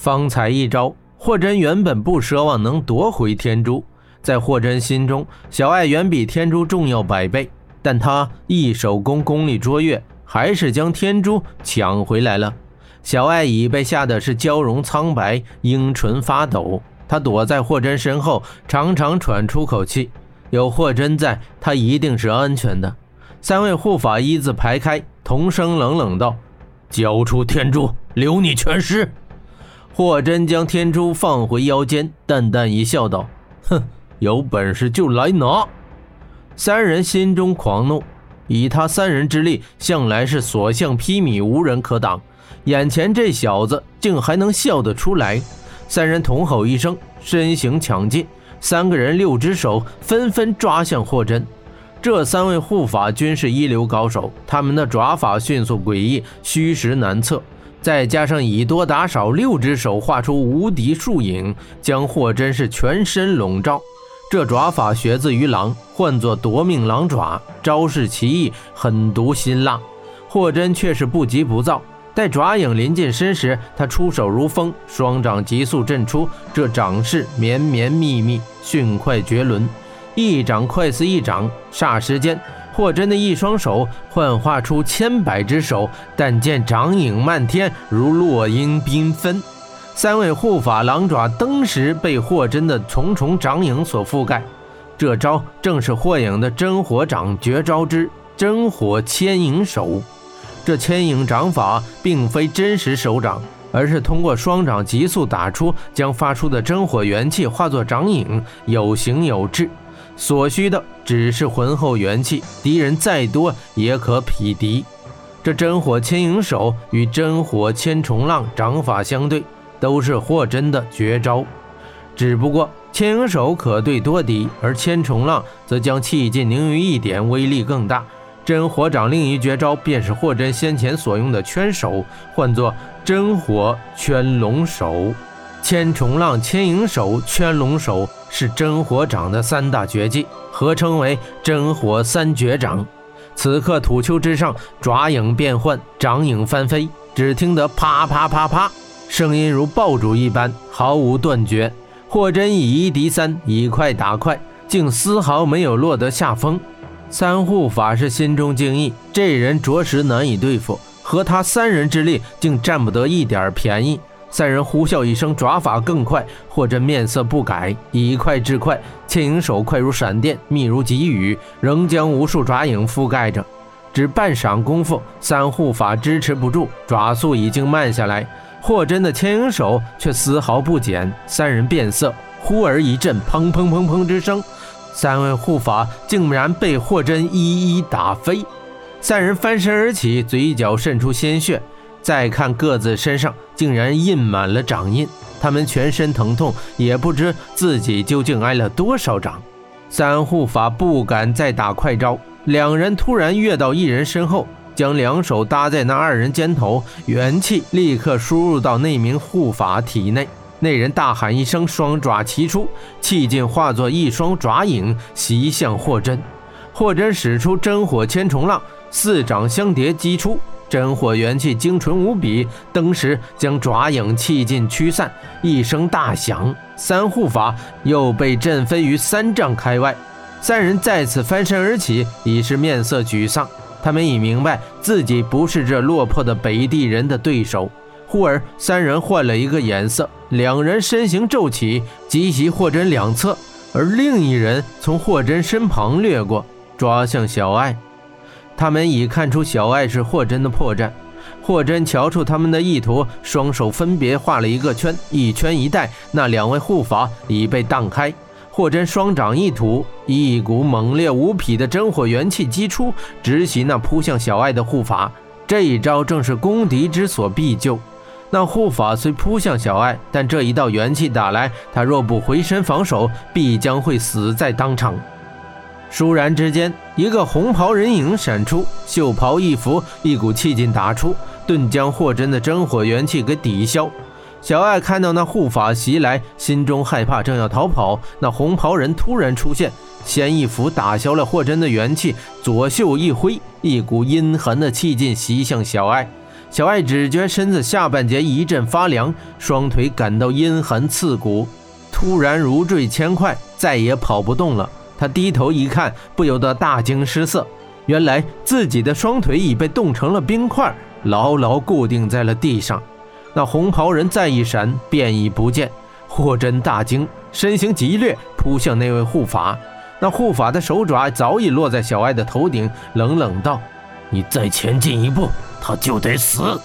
方才一招，霍真原本不奢望能夺回天珠，在霍真心中，小爱远比天珠重要百倍。但他一手功功力卓越，还是将天珠抢回来了。小爱已被吓得是娇容苍白，樱唇发抖。她躲在霍真身后，长长喘出口气。有霍真在，他一定是安全的。三位护法一字排开，同声冷冷道：“交出天珠，留你全尸。”霍真将天珠放回腰间，淡淡一笑，道：“哼，有本事就来拿。”三人心中狂怒，以他三人之力，向来是所向披靡，无人可挡。眼前这小子竟还能笑得出来！三人同吼一声，身形抢进，三个人六只手纷纷抓向霍真。这三位护法均是一流高手，他们的爪法迅速诡异，虚实难测，再加上以多打少，六只手画出无敌树影，将霍真是全身笼罩。这爪法学自于狼，唤作夺命狼爪，招式奇异，狠毒辛辣。霍真却是不急不躁，待爪影临近身时，他出手如风，双掌急速震出，这掌势绵绵密密，迅快绝伦，一掌快似一掌。霎时间，霍真的一双手幻化出千百只手，但见掌影漫天，如落英缤纷。三位护法狼爪登时被霍真的重重掌影所覆盖，这招正是霍影的真火掌绝招之真火牵引手。这牵引掌法并非真实手掌，而是通过双掌急速打出，将发出的真火元气化作掌影，有形有质。所需的只是浑厚元气，敌人再多也可匹敌。这真火牵引手与真火千重浪掌法相对。都是霍真的绝招，只不过千影手可对多敌，而千重浪则将气劲凝于一点，威力更大。真火掌另一绝招便是霍真先前所用的圈手，唤作真火圈龙手。千重浪、千影手、圈龙手是真火掌的三大绝技，合称为真火三绝掌。此刻土丘之上，爪影变幻，掌影翻飞，只听得啪啪啪啪。声音如爆竹一般，毫无断绝。霍真以一敌三，以快打快，竟丝毫没有落得下风。三护法师心中惊异，这人着实难以对付，和他三人之力，竟占不得一点便宜。三人呼啸一声，爪法更快。霍真面色不改，以快制快，牵引手快如闪电，密如急雨，仍将无数爪影覆盖着。只半晌功夫，三护法支持不住，爪速已经慢下来。霍真的牵引手却丝毫不减，三人变色，忽而一阵砰砰砰砰之声，三位护法竟然被霍真一一打飞。三人翻身而起，嘴角渗出鲜血，再看各自身上竟然印满了掌印，他们全身疼痛，也不知自己究竟挨了多少掌。三护法不敢再打快招，两人突然跃到一人身后。将两手搭在那二人肩头，元气立刻输入到那名护法体内。那人大喊一声，双爪齐出，气劲化作一双爪影袭向霍真。霍真使出真火千重浪，四掌相叠击出，真火元气精纯无比，登时将爪影气劲驱散。一声大响，三护法又被震飞于三丈开外。三人再次翻身而起，已是面色沮丧。他们已明白自己不是这落魄的北地人的对手。忽而，三人换了一个眼色，两人身形骤起，急袭霍真两侧，而另一人从霍真身旁掠过，抓向小爱。他们已看出小爱是霍真的破绽。霍真瞧出他们的意图，双手分别画了一个圈，一圈一带，那两位护法已被荡开。霍真双掌一吐，一股猛烈无匹的真火元气击出，直袭那扑向小爱的护法。这一招正是攻敌之所必救。那护法虽扑向小爱，但这一道元气打来，他若不回身防守，必将会死在当场。倏然之间，一个红袍人影闪出，袖袍一拂，一股气劲打出，顿将霍真的真火元气给抵消。小爱看到那护法袭来，心中害怕，正要逃跑，那红袍人突然出现，先一斧打消了霍真的元气，左袖一挥，一股阴寒的气劲袭向小爱。小艾只觉身子下半截一阵发凉，双腿感到阴寒刺骨，突然如坠千块，再也跑不动了。他低头一看，不由得大惊失色，原来自己的双腿已被冻成了冰块，牢牢固定在了地上。那红袍人再一闪，便已不见。霍真大惊，身形急掠，扑向那位护法。那护法的手爪早已落在小艾的头顶，冷冷道：“你再前进一步，他就得死。”